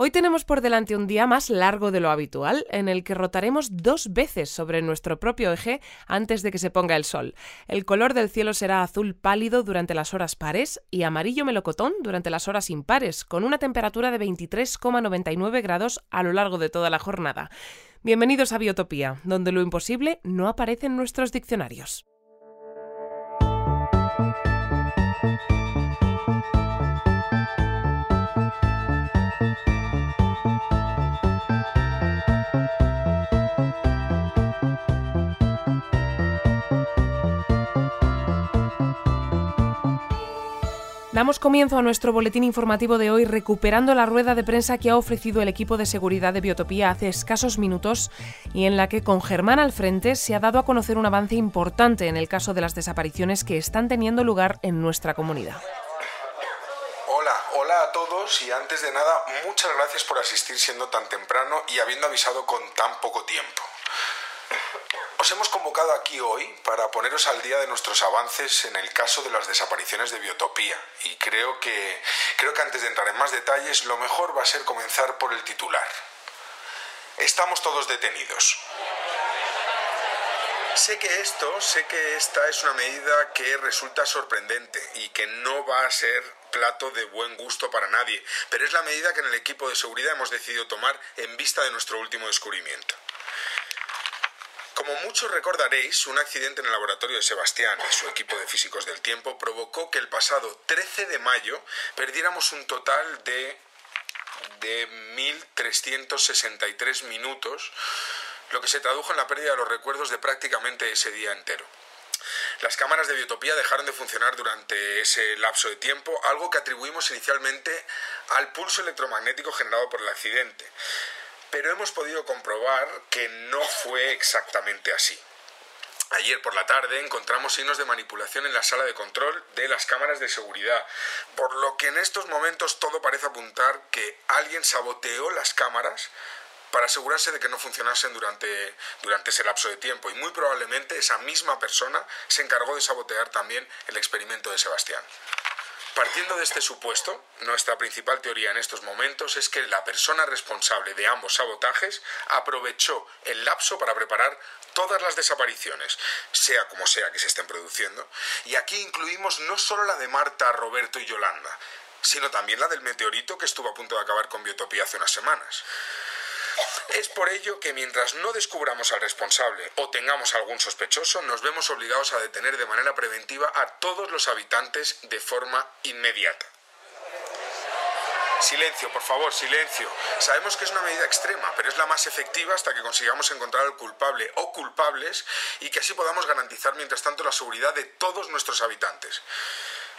Hoy tenemos por delante un día más largo de lo habitual, en el que rotaremos dos veces sobre nuestro propio eje antes de que se ponga el sol. El color del cielo será azul pálido durante las horas pares y amarillo melocotón durante las horas impares, con una temperatura de 23,99 grados a lo largo de toda la jornada. Bienvenidos a Biotopía, donde lo imposible no aparece en nuestros diccionarios. Damos comienzo a nuestro boletín informativo de hoy recuperando la rueda de prensa que ha ofrecido el equipo de seguridad de Biotopía hace escasos minutos y en la que con Germán al frente se ha dado a conocer un avance importante en el caso de las desapariciones que están teniendo lugar en nuestra comunidad. Hola, hola a todos y antes de nada muchas gracias por asistir siendo tan temprano y habiendo avisado con tan poco tiempo. Os hemos convocado aquí hoy para poneros al día de nuestros avances en el caso de las desapariciones de Biotopía y creo que creo que antes de entrar en más detalles lo mejor va a ser comenzar por el titular. Estamos todos detenidos. Sé que esto, sé que esta es una medida que resulta sorprendente y que no va a ser plato de buen gusto para nadie, pero es la medida que en el equipo de seguridad hemos decidido tomar en vista de nuestro último descubrimiento. Como muchos recordaréis, un accidente en el laboratorio de Sebastián y su equipo de físicos del tiempo provocó que el pasado 13 de mayo perdiéramos un total de, de 1.363 minutos, lo que se tradujo en la pérdida de los recuerdos de prácticamente ese día entero. Las cámaras de biotopía dejaron de funcionar durante ese lapso de tiempo, algo que atribuimos inicialmente al pulso electromagnético generado por el accidente pero hemos podido comprobar que no fue exactamente así. Ayer por la tarde encontramos signos de manipulación en la sala de control de las cámaras de seguridad, por lo que en estos momentos todo parece apuntar que alguien saboteó las cámaras para asegurarse de que no funcionasen durante, durante ese lapso de tiempo y muy probablemente esa misma persona se encargó de sabotear también el experimento de Sebastián. Partiendo de este supuesto, nuestra principal teoría en estos momentos es que la persona responsable de ambos sabotajes aprovechó el lapso para preparar todas las desapariciones, sea como sea que se estén produciendo, y aquí incluimos no solo la de Marta, Roberto y Yolanda, sino también la del meteorito que estuvo a punto de acabar con Biotopía hace unas semanas. Es por ello que mientras no descubramos al responsable o tengamos algún sospechoso, nos vemos obligados a detener de manera preventiva a todos los habitantes de forma inmediata. Silencio, por favor, silencio. Sabemos que es una medida extrema, pero es la más efectiva hasta que consigamos encontrar al culpable o culpables y que así podamos garantizar mientras tanto la seguridad de todos nuestros habitantes.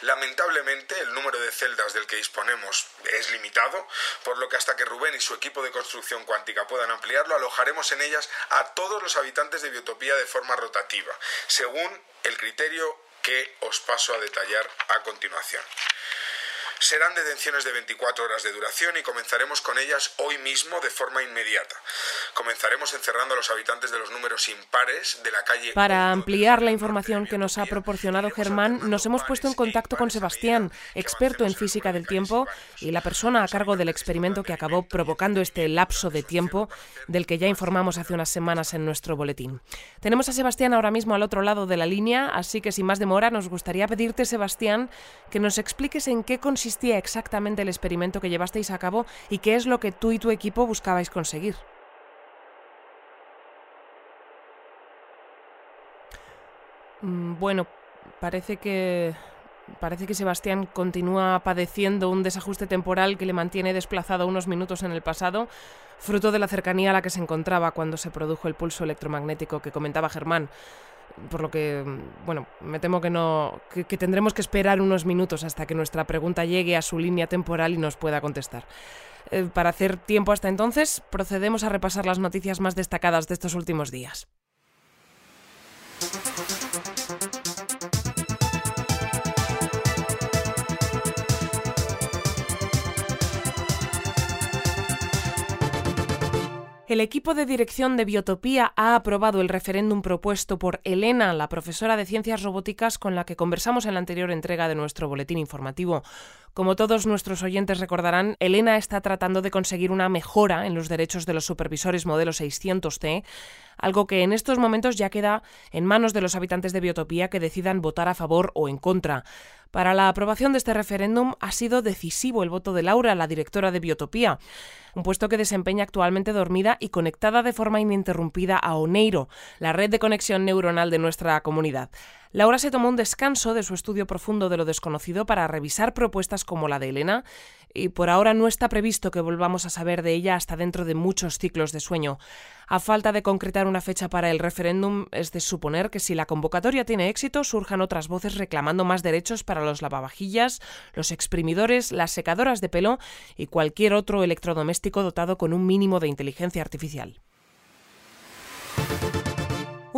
Lamentablemente, el número de celdas del que disponemos es limitado, por lo que hasta que Rubén y su equipo de construcción cuántica puedan ampliarlo, alojaremos en ellas a todos los habitantes de Biotopía de forma rotativa, según el criterio que os paso a detallar a continuación. Serán detenciones de 24 horas de duración y comenzaremos con ellas hoy mismo de forma inmediata. Comenzaremos encerrando a los habitantes de los números impares de la calle. Para ampliar la información que nos ha proporcionado Germán, nos hemos puesto en contacto con Sebastián, experto en física del tiempo y la persona a cargo del experimento que acabó provocando este lapso de tiempo del que ya informamos hace unas semanas en nuestro boletín. Tenemos a Sebastián ahora mismo al otro lado de la línea, así que sin más demora nos gustaría pedirte, Sebastián, que nos expliques en qué consiste exactamente el experimento que llevasteis a cabo y qué es lo que tú y tu equipo buscabais conseguir. Mm, bueno, parece que parece que Sebastián continúa padeciendo un desajuste temporal que le mantiene desplazado unos minutos en el pasado, fruto de la cercanía a la que se encontraba cuando se produjo el pulso electromagnético que comentaba Germán por lo que, bueno, me temo que no, que, tendremos que esperar unos minutos hasta que nuestra pregunta llegue a su línea temporal y nos pueda contestar. Eh, para hacer tiempo hasta entonces, procedemos a repasar las noticias más destacadas de estos últimos días. El equipo de dirección de Biotopía ha aprobado el referéndum propuesto por Elena, la profesora de ciencias robóticas con la que conversamos en la anterior entrega de nuestro boletín informativo. Como todos nuestros oyentes recordarán, Elena está tratando de conseguir una mejora en los derechos de los supervisores modelo 600T, algo que en estos momentos ya queda en manos de los habitantes de Biotopía que decidan votar a favor o en contra. Para la aprobación de este referéndum ha sido decisivo el voto de Laura, la directora de Biotopía, un puesto que desempeña actualmente dormida y conectada de forma ininterrumpida a Oneiro, la red de conexión neuronal de nuestra comunidad. Laura se tomó un descanso de su estudio profundo de lo desconocido para revisar propuestas como la de Elena, y por ahora no está previsto que volvamos a saber de ella hasta dentro de muchos ciclos de sueño. A falta de concretar una fecha para el referéndum, es de suponer que si la convocatoria tiene éxito, surjan otras voces reclamando más derechos para los lavavajillas, los exprimidores, las secadoras de pelo y cualquier otro electrodoméstico dotado con un mínimo de inteligencia artificial.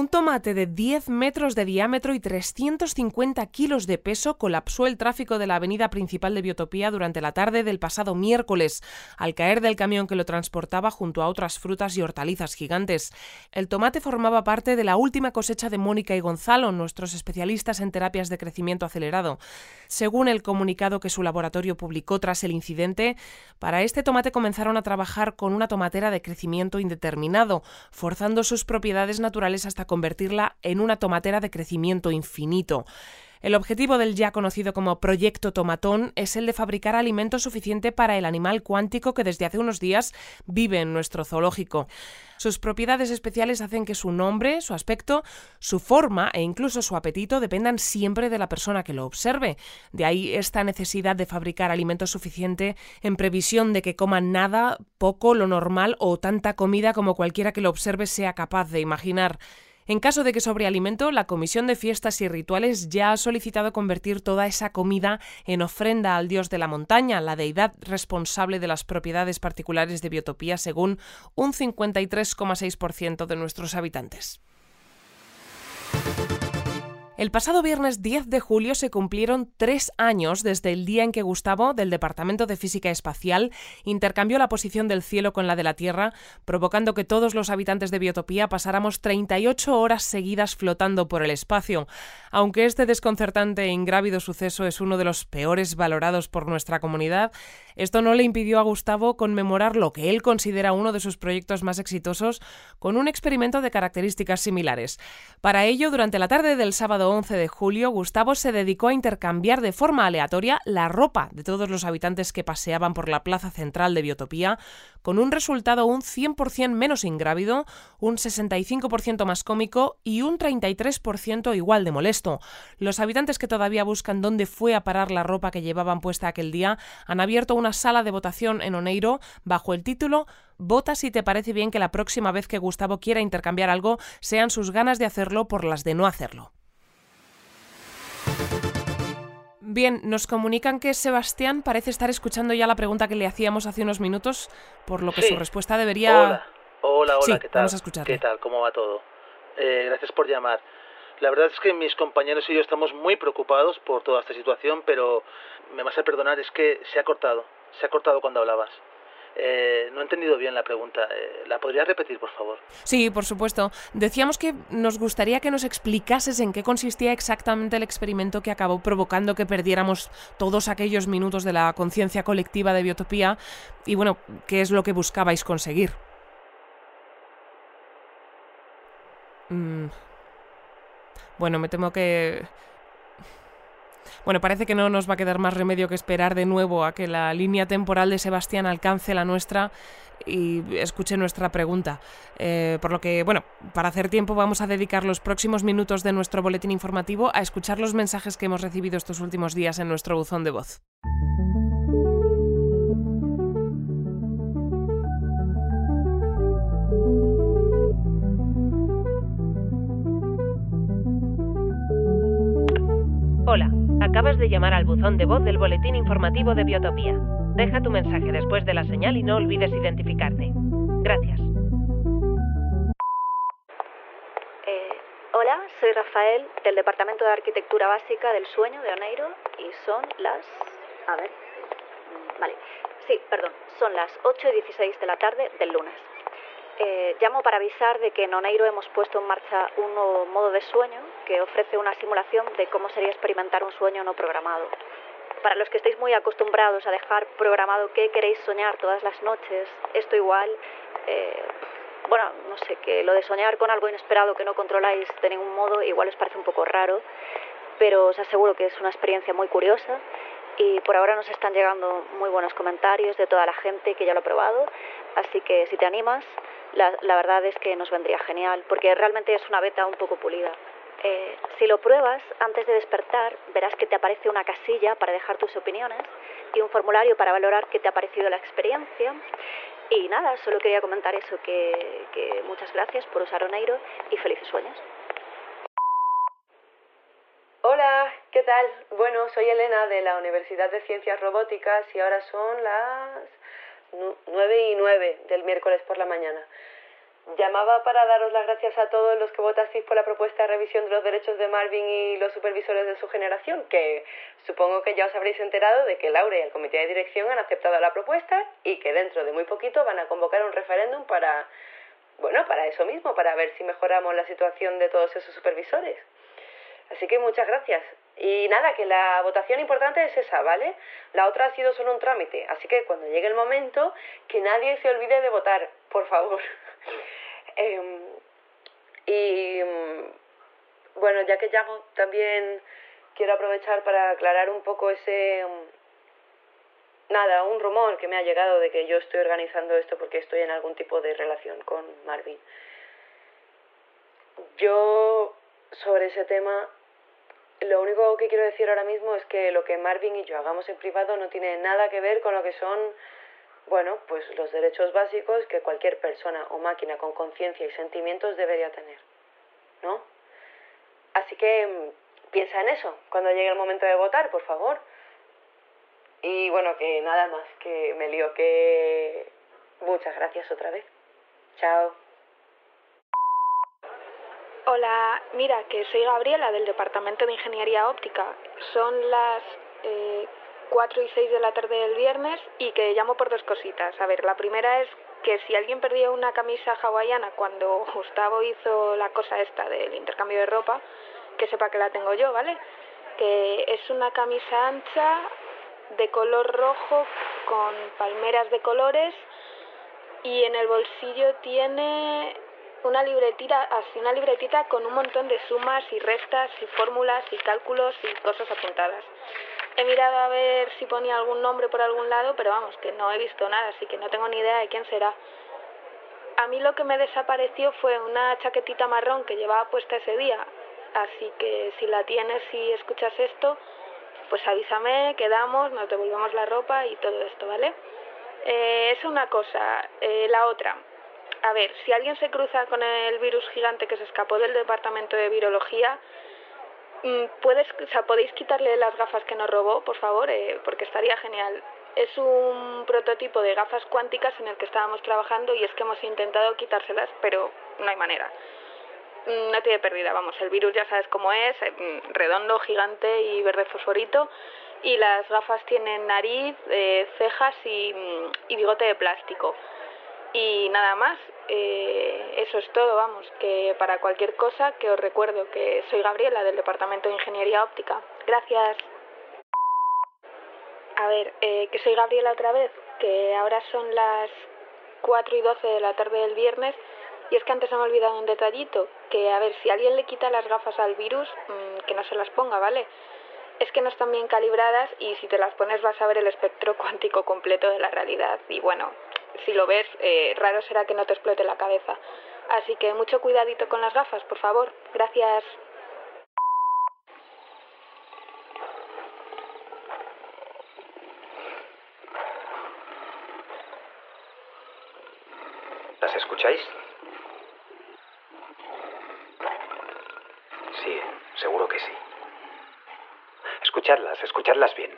Un tomate de 10 metros de diámetro y 350 kilos de peso colapsó el tráfico de la avenida principal de Biotopía durante la tarde del pasado miércoles, al caer del camión que lo transportaba junto a otras frutas y hortalizas gigantes. El tomate formaba parte de la última cosecha de Mónica y Gonzalo, nuestros especialistas en terapias de crecimiento acelerado. Según el comunicado que su laboratorio publicó tras el incidente, para este tomate comenzaron a trabajar con una tomatera de crecimiento indeterminado, forzando sus propiedades naturales hasta convertirla en una tomatera de crecimiento infinito. El objetivo del ya conocido como Proyecto Tomatón es el de fabricar alimento suficiente para el animal cuántico que desde hace unos días vive en nuestro zoológico. Sus propiedades especiales hacen que su nombre, su aspecto, su forma e incluso su apetito dependan siempre de la persona que lo observe. De ahí esta necesidad de fabricar alimento suficiente en previsión de que coman nada, poco, lo normal o tanta comida como cualquiera que lo observe sea capaz de imaginar. En caso de que sobre alimento, la Comisión de Fiestas y Rituales ya ha solicitado convertir toda esa comida en ofrenda al dios de la montaña, la deidad responsable de las propiedades particulares de biotopía, según un 53,6% de nuestros habitantes. El pasado viernes 10 de julio se cumplieron tres años desde el día en que Gustavo, del Departamento de Física Espacial, intercambió la posición del cielo con la de la Tierra, provocando que todos los habitantes de Biotopía pasáramos 38 horas seguidas flotando por el espacio. Aunque este desconcertante e ingrávido suceso es uno de los peores valorados por nuestra comunidad, esto no le impidió a Gustavo conmemorar lo que él considera uno de sus proyectos más exitosos con un experimento de características similares. Para ello, durante la tarde del sábado 11 de julio, Gustavo se dedicó a intercambiar de forma aleatoria la ropa de todos los habitantes que paseaban por la plaza central de Biotopía, con un resultado un 100% menos ingrávido, un 65% más cómico y un 33% igual de molesto. Los habitantes que todavía buscan dónde fue a parar la ropa que llevaban puesta aquel día han abierto una sala de votación en Oneiro bajo el título Vota si te parece bien que la próxima vez que Gustavo quiera intercambiar algo sean sus ganas de hacerlo por las de no hacerlo. Bien, nos comunican que Sebastián parece estar escuchando ya la pregunta que le hacíamos hace unos minutos, por lo que su respuesta debería... Hola, hola, hola ¿qué tal? Vamos a ¿Qué tal? ¿Cómo va todo? Eh, gracias por llamar. La verdad es que mis compañeros y yo estamos muy preocupados por toda esta situación, pero me vas a perdonar, es que se ha cortado. Se ha cortado cuando hablabas. Eh, no he entendido bien la pregunta. Eh, ¿La podrías repetir, por favor? Sí, por supuesto. Decíamos que nos gustaría que nos explicases en qué consistía exactamente el experimento que acabó provocando que perdiéramos todos aquellos minutos de la conciencia colectiva de biotopía y, bueno, qué es lo que buscabais conseguir. Mm. Bueno, me temo que bueno, parece que no nos va a quedar más remedio que esperar de nuevo a que la línea temporal de Sebastián alcance la nuestra y escuche nuestra pregunta. Eh, por lo que, bueno, para hacer tiempo vamos a dedicar los próximos minutos de nuestro boletín informativo a escuchar los mensajes que hemos recibido estos últimos días en nuestro buzón de voz. Acabas de llamar al buzón de voz del boletín informativo de Biotopía. Deja tu mensaje después de la señal y no olvides identificarte. Gracias. Eh, hola, soy Rafael del Departamento de Arquitectura Básica del Sueño de Oneiro y son las... A ver. Mm, vale. Sí, perdón. Son las 8 y 16 de la tarde del lunes. Eh, llamo para avisar de que en Oneiro hemos puesto en marcha un nuevo modo de sueño que ofrece una simulación de cómo sería experimentar un sueño no programado. Para los que estéis muy acostumbrados a dejar programado qué queréis soñar todas las noches, esto igual, eh, bueno, no sé, que lo de soñar con algo inesperado que no controláis de ningún modo igual os parece un poco raro, pero os aseguro que es una experiencia muy curiosa y por ahora nos están llegando muy buenos comentarios de toda la gente que ya lo ha probado, así que si te animas, la, la verdad es que nos vendría genial, porque realmente es una beta un poco pulida. Eh, si lo pruebas, antes de despertar, verás que te aparece una casilla para dejar tus opiniones y un formulario para valorar qué te ha parecido la experiencia. Y nada, solo quería comentar eso, que, que muchas gracias por usar Oneiro y felices sueños. Hola, ¿qué tal? Bueno, soy Elena de la Universidad de Ciencias Robóticas y ahora son las nueve y nueve del miércoles por la mañana. Llamaba para daros las gracias a todos los que votasteis por la propuesta de revisión de los derechos de Marvin y los supervisores de su generación, que supongo que ya os habréis enterado de que Laura y el comité de dirección han aceptado la propuesta y que dentro de muy poquito van a convocar un referéndum para, bueno, para eso mismo, para ver si mejoramos la situación de todos esos supervisores. Así que muchas gracias. Y nada, que la votación importante es esa, ¿vale? La otra ha sido solo un trámite, así que cuando llegue el momento, que nadie se olvide de votar, por favor. Em, y bueno, ya que llamo, también quiero aprovechar para aclarar un poco ese... Nada, un rumor que me ha llegado de que yo estoy organizando esto porque estoy en algún tipo de relación con Marvin. Yo sobre ese tema lo único que quiero decir ahora mismo es que lo que Marvin y yo hagamos en privado no tiene nada que ver con lo que son, bueno, pues los derechos básicos que cualquier persona o máquina con conciencia y sentimientos debería tener, ¿no? Así que mm, piensa en eso cuando llegue el momento de votar, por favor. Y bueno, que nada más, que me lío, que muchas gracias otra vez. Chao. Hola, mira, que soy Gabriela del Departamento de Ingeniería Óptica. Son las eh, 4 y 6 de la tarde del viernes y que llamo por dos cositas. A ver, la primera es que si alguien perdía una camisa hawaiana cuando Gustavo hizo la cosa esta del intercambio de ropa, que sepa que la tengo yo, ¿vale? Que es una camisa ancha de color rojo con palmeras de colores y en el bolsillo tiene una libretita, así una libretita con un montón de sumas y restas y fórmulas y cálculos y cosas apuntadas. He mirado a ver si ponía algún nombre por algún lado, pero vamos, que no he visto nada, así que no tengo ni idea de quién será. A mí lo que me desapareció fue una chaquetita marrón que llevaba puesta ese día, así que si la tienes y escuchas esto, pues avísame, quedamos, nos devolvemos la ropa y todo esto, ¿vale? Eh, es una cosa. Eh, la otra, a ver, si alguien se cruza con el virus gigante que se escapó del departamento de virología, mm, ¿puedes, o sea, podéis quitarle las gafas que nos robó, por favor, eh, porque estaría genial. Es un prototipo de gafas cuánticas en el que estábamos trabajando y es que hemos intentado quitárselas, pero no hay manera. Mm, no tiene pérdida, vamos, el virus ya sabes cómo es, eh, mm, redondo, gigante y verde fosforito, y las gafas tienen nariz, eh, cejas y, y bigote de plástico. Y nada más, eh, eso es todo, vamos, que para cualquier cosa que os recuerdo que soy Gabriela del Departamento de Ingeniería Óptica. Gracias. A ver, eh, que soy Gabriela otra vez, que ahora son las 4 y 12 de la tarde del viernes y es que antes me ha olvidado un detallito, que a ver, si alguien le quita las gafas al virus, mmm, que no se las ponga, ¿vale? Es que no están bien calibradas y si te las pones vas a ver el espectro cuántico completo de la realidad y bueno, si lo ves, eh, raro será que no te explote la cabeza. Así que mucho cuidadito con las gafas, por favor. Gracias. ¿Las escucháis? Sí, seguro que sí. Escuchadlas, escuchadlas bien.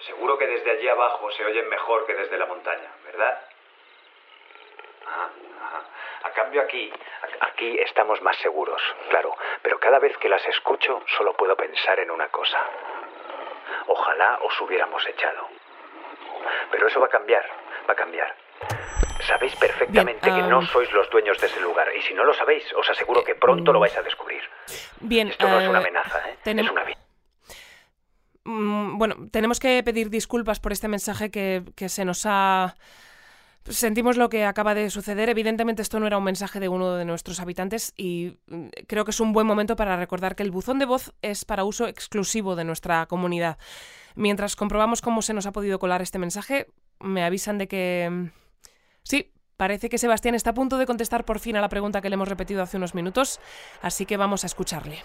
Seguro que desde allí abajo se oyen mejor que desde la montaña, ¿verdad? Ajá, ajá. A cambio aquí, aquí estamos más seguros, claro, pero cada vez que las escucho solo puedo pensar en una cosa. Ojalá os hubiéramos echado. Pero eso va a cambiar, va a cambiar. Sabéis perfectamente Bien, que no ah, sois los dueños de ese lugar. Y si no lo sabéis, os aseguro que pronto lo vais a descubrir. Bien, Esto no es una eh, amenaza, ¿eh? Es una aviso. Mm, Bueno, tenemos que pedir disculpas por este mensaje que, que se nos ha... Sentimos lo que acaba de suceder. Evidentemente esto no era un mensaje de uno de nuestros habitantes y mm, creo que es un buen momento para recordar que el buzón de voz es para uso exclusivo de nuestra comunidad. Mientras comprobamos cómo se nos ha podido colar este mensaje, me avisan de que... mm, Sí, parece que Sebastián está a punto de contestar por fin a la pregunta que le hemos repetido hace unos minutos, así que vamos a escucharle.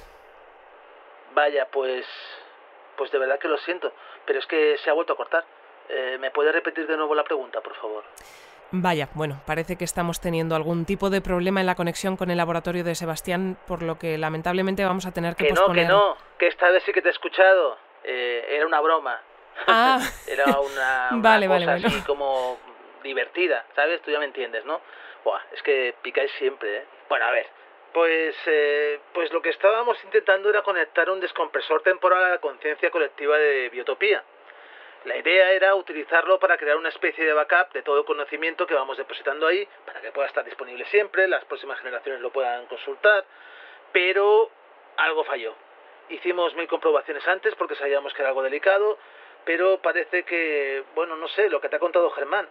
Vaya, pues... Pues de verdad que lo siento, pero es que se ha vuelto a cortar. Eh, ¿Me puede repetir de nuevo la pregunta, por favor? Vaya, bueno, parece que estamos teniendo algún tipo de problema en la conexión con el laboratorio de Sebastián, por lo que lamentablemente vamos a tener que, Que no, posponer. que no, que esta vez sí que te he escuchado. Eh, era una broma. Ah, Era una, una Vale, cosa vale, bueno. así como divertida, ¿sabes? Tú ya me entiendes, ¿no? Buah, es que picáis siempre, ¿eh? Bueno, a ver. Pues, eh, pues lo que estábamos intentando era conectar un descompresor temporal a la conciencia colectiva de Biotopía. La idea era utilizarlo para crear una especie de backup de todo el conocimiento que vamos depositando ahí, para que pueda estar disponible siempre, las próximas generaciones lo puedan consultar, pero algo falló. Hicimos mil comprobaciones antes porque sabíamos que era algo delicado, pero parece que, bueno, no sé, lo que te ha contado Germán.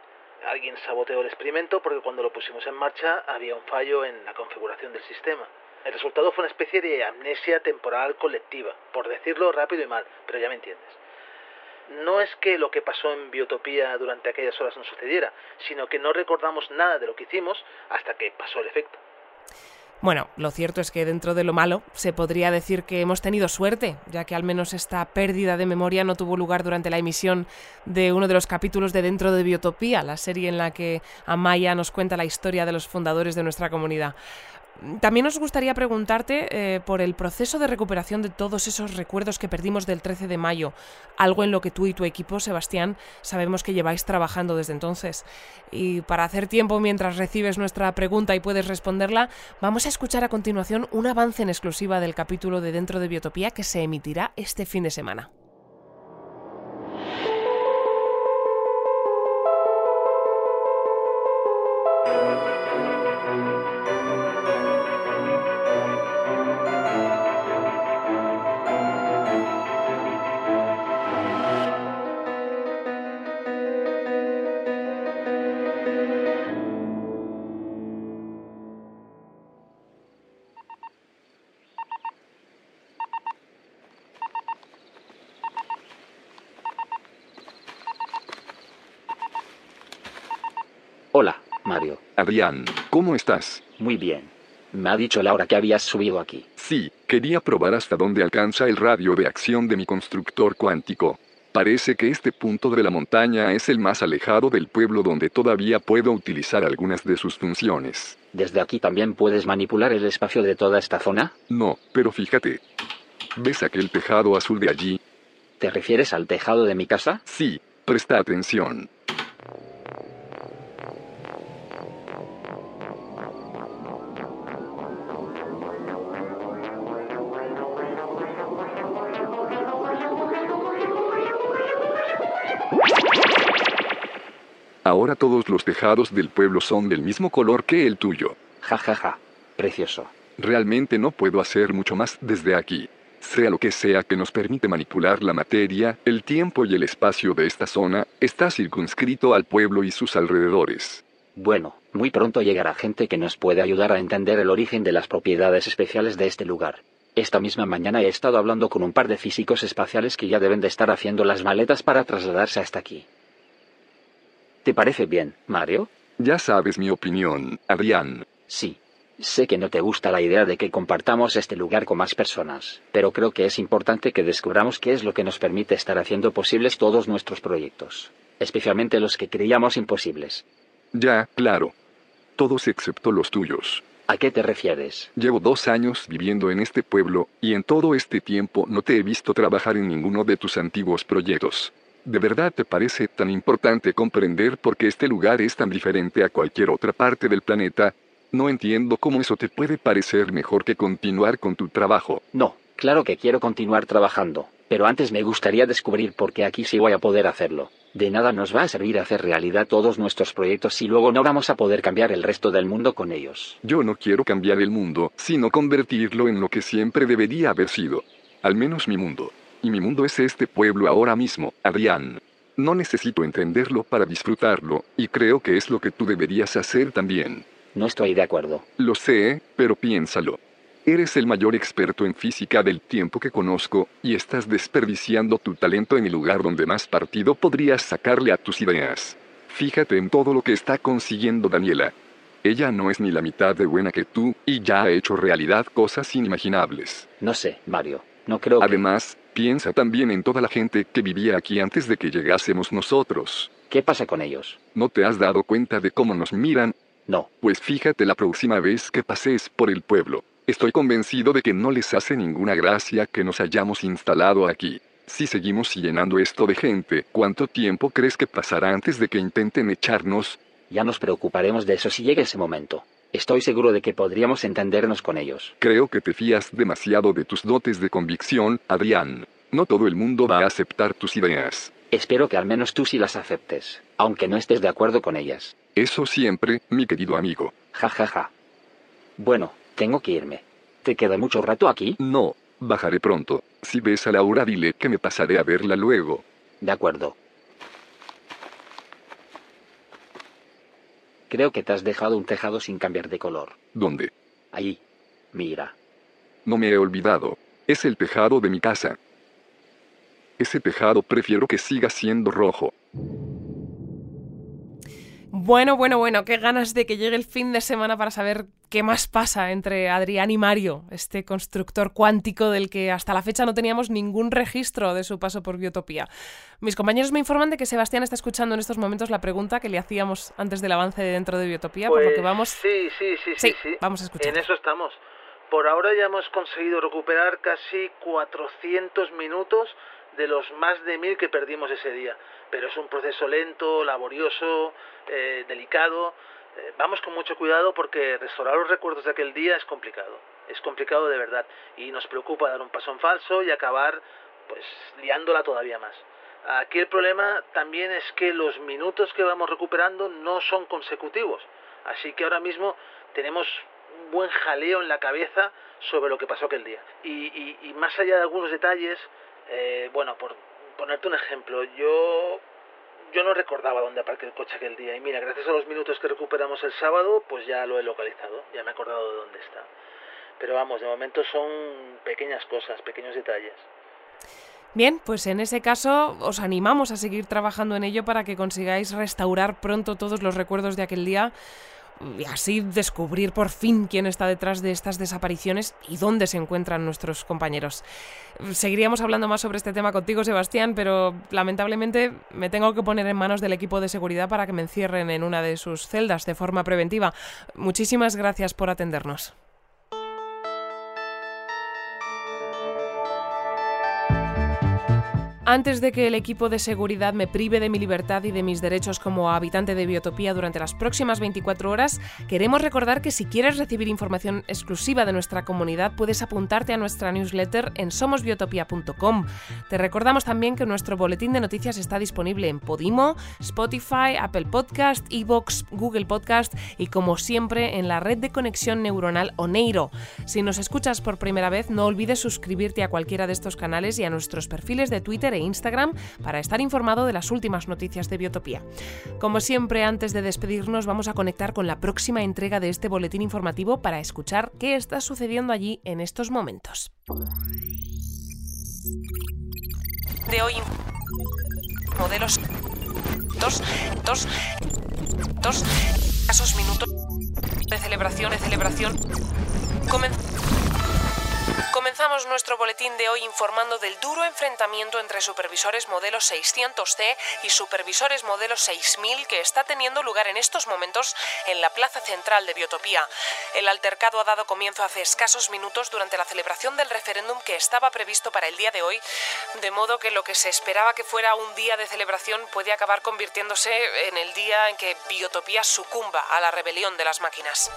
Alguien saboteó el experimento porque cuando lo pusimos en marcha había un fallo en la configuración del sistema. El resultado fue una especie de amnesia temporal colectiva, por decirlo rápido y mal, pero ya me entiendes. No es que lo que pasó en Biotopía durante aquellas horas no sucediera, sino que no recordamos nada de lo que hicimos hasta que pasó el efecto. Bueno, lo cierto es que dentro de lo malo se podría decir que hemos tenido suerte, ya que al menos esta pérdida de memoria no tuvo lugar durante la emisión de uno de los capítulos de Dentro de Biotopía, la serie en la que Amaya nos cuenta la historia de los fundadores de nuestra comunidad. También nos gustaría preguntarte eh, por el proceso de recuperación de todos esos recuerdos que perdimos del 13 de mayo, algo en lo que tú y tu equipo, Sebastián, sabemos que lleváis trabajando desde entonces. Y para hacer tiempo mientras recibes nuestra pregunta y puedes responderla, vamos a escuchar a continuación un avance en exclusiva del capítulo de Dentro de Biotopía que se emitirá este fin de semana. Adrián, ¿cómo estás? Muy bien. Me ha dicho Laura que habías subido aquí. Sí, quería probar hasta dónde alcanza el radio de acción de mi constructor cuántico. Parece que este punto de la montaña es el más alejado del pueblo donde todavía puedo utilizar algunas de sus funciones. ¿Desde aquí también puedes manipular el espacio de toda esta zona? No, pero fíjate. ¿Ves aquel tejado azul de allí? ¿Te refieres al tejado de mi casa? Sí, presta atención. Ahora todos los tejados del pueblo son del mismo color que el tuyo. Ja, ja, ja. Precioso. Realmente no puedo hacer mucho más desde aquí. Sea lo que sea que nos permite manipular la materia, el tiempo y el espacio de esta zona, está circunscrito al pueblo y sus alrededores. Bueno, muy pronto llegará gente que nos puede ayudar a entender el origen de las propiedades especiales de este lugar. Esta misma mañana he estado hablando con un par de físicos espaciales que ya deben de estar haciendo las maletas para trasladarse hasta aquí. ¿Te parece bien, Mario? Ya sabes mi opinión, Adrián. Sí. Sé que no te gusta la idea de que compartamos este lugar con más personas, pero creo que es importante que descubramos qué es lo que nos permite estar haciendo posibles todos nuestros proyectos, especialmente los que creíamos imposibles. Ya, claro. Todos excepto los tuyos. ¿A qué te refieres? Llevo dos años viviendo en este pueblo, y en todo este tiempo no te he visto trabajar en ninguno de tus antiguos proyectos. ¿De verdad te parece tan importante comprender por qué este lugar es tan diferente a cualquier otra parte del planeta? No entiendo cómo eso te puede parecer mejor que continuar con tu trabajo. No, claro que quiero continuar trabajando. Pero antes me gustaría descubrir por qué aquí sí voy a poder hacerlo. De nada nos va a servir hacer realidad todos nuestros proyectos si luego no vamos a poder cambiar el resto del mundo con ellos. Yo no quiero cambiar el mundo, sino convertirlo en lo que siempre debería haber sido. Al menos mi mundo. Y mi mundo es este pueblo ahora mismo, Adrián. No necesito entenderlo para disfrutarlo, y creo que es lo que tú deberías hacer también. No estoy de acuerdo. Lo sé, pero piénsalo. Eres el mayor experto en física del tiempo que conozco, y estás desperdiciando tu talento en el lugar donde más partido podrías sacarle a tus ideas. Fíjate en todo lo que está consiguiendo Daniela. Ella no es ni la mitad de buena que tú, y ya ha hecho realidad cosas inimaginables. No sé, Mario. No creo que... Además, piensa también en toda la gente que vivía aquí antes de que llegásemos nosotros. ¿Qué pasa con ellos? ¿No te has dado cuenta de cómo nos miran? No. Pues fíjate la próxima vez que pases por el pueblo. Estoy convencido de que no les hace ninguna gracia que nos hayamos instalado aquí. Si seguimos llenando esto de gente, ¿cuánto tiempo crees que pasará antes de que intenten echarnos? Ya nos preocuparemos de eso si llega ese momento. Estoy seguro de que podríamos entendernos con ellos. Creo que te fías demasiado de tus dotes de convicción, Adrián. No todo el mundo va a aceptar tus ideas. Espero que al menos tú sí las aceptes, aunque no estés de acuerdo con ellas. Eso siempre, mi querido amigo. Ja, ja, ja. Bueno, tengo que irme. ¿Te queda mucho rato aquí? No, bajaré pronto. Si ves a Laura, dile que me pasaré a verla luego. De acuerdo. Creo que te has dejado un tejado sin cambiar de color. ¿Dónde? Allí. Mira. No me he olvidado. Es el tejado de mi casa. Ese tejado prefiero que siga siendo rojo. Bueno, bueno, bueno, qué ganas de que llegue el fin de semana para saber qué más pasa entre Adrián y Mario, este constructor cuántico del que hasta la fecha no teníamos ningún registro de su paso por Biotopía. Mis compañeros me informan de que Sebastián está escuchando en estos momentos la pregunta que le hacíamos antes del avance de dentro de Biotopía, por lo que Pues vamos... Sí, sí, sí, sí, sí. Vamos a escuchar. En eso estamos. Por ahora ya hemos conseguido recuperar casi 400 minutos de los más de mil que perdimos ese día. Pero es un proceso lento, laborioso, eh, delicado. Eh, vamos con mucho cuidado porque restaurar los recuerdos de aquel día es complicado. Es complicado de verdad. Y nos preocupa dar un paso en falso y acabar pues liándola todavía más. Aquí el problema también es que los minutos que vamos recuperando no son consecutivos. Así que ahora mismo tenemos un buen jaleo en la cabeza sobre lo que pasó aquel día. Y, más allá de algunos detalles, eh, bueno, por ponerte un ejemplo, yo yo no recordaba dónde aparqué el coche aquel día y mira, gracias a los minutos que recuperamos el sábado, pues ya lo he localizado, ya me he acordado de dónde está. Pero vamos, de momento son pequeñas cosas, pequeños detalles. Bien, pues en ese caso os animamos a seguir trabajando en ello para que consigáis restaurar pronto todos los recuerdos de aquel día y así descubrir por fin quién está detrás de estas desapariciones y dónde se encuentran nuestros compañeros. Seguiríamos hablando más sobre este tema contigo, Sebastián, pero lamentablemente me tengo que poner en manos del equipo de seguridad para que me encierren en una de sus celdas de forma preventiva. Muchísimas gracias por atendernos. Antes de que el equipo de seguridad me prive de mi libertad y de mis derechos como habitante de Biotopía durante las próximas 24 horas, queremos recordar que si quieres recibir información exclusiva de nuestra comunidad, puedes apuntarte a nuestra newsletter en somosbiotopía.com. Te recordamos también que nuestro boletín de noticias está disponible en Podimo, Spotify, Apple Podcast, Evox, Google Podcast y como siempre en la red de conexión neuronal Oneiro. Si nos escuchas por primera vez, no olvides suscribirte a cualquiera de estos canales y a nuestros perfiles de Twitter e Instagram para estar informado de las últimas noticias de Biotopía. Como siempre, antes de despedirnos, vamos a conectar con la próxima entrega de este boletín informativo para escuchar qué está sucediendo allí en estos momentos. De hoy, modelos dos, dos, dos, casos minutos de celebración, de celebración. Comen Comenzamos nuestro boletín de hoy informando del duro enfrentamiento entre supervisores modelo 600C y supervisores modelo 6000 que está teniendo lugar en estos momentos en la plaza central de Biotopía. El altercado ha dado comienzo hace escasos minutos durante la celebración del referéndum que estaba previsto para el día de hoy, de modo que lo que se esperaba que fuera un día de celebración puede acabar convirtiéndose en el día en que Biotopía sucumba a la rebelión de las máquinas.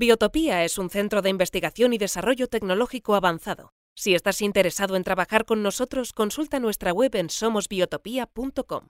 Biotopía es un centro de investigación y desarrollo tecnológico avanzado. Si estás interesado en trabajar con nosotros, consulta nuestra web en somosbiotopía.com.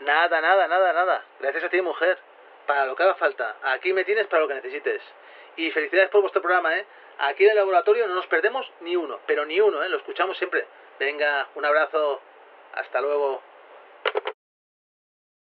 Nada, nada, nada, nada. Gracias a ti, mujer. Para lo que haga falta. Aquí me tienes para lo que necesites. Y felicidades por vuestro programa, ¿eh? Aquí en el laboratorio no nos perdemos ni uno, pero ni uno, ¿eh? Lo escuchamos siempre. Venga, un abrazo. Hasta luego.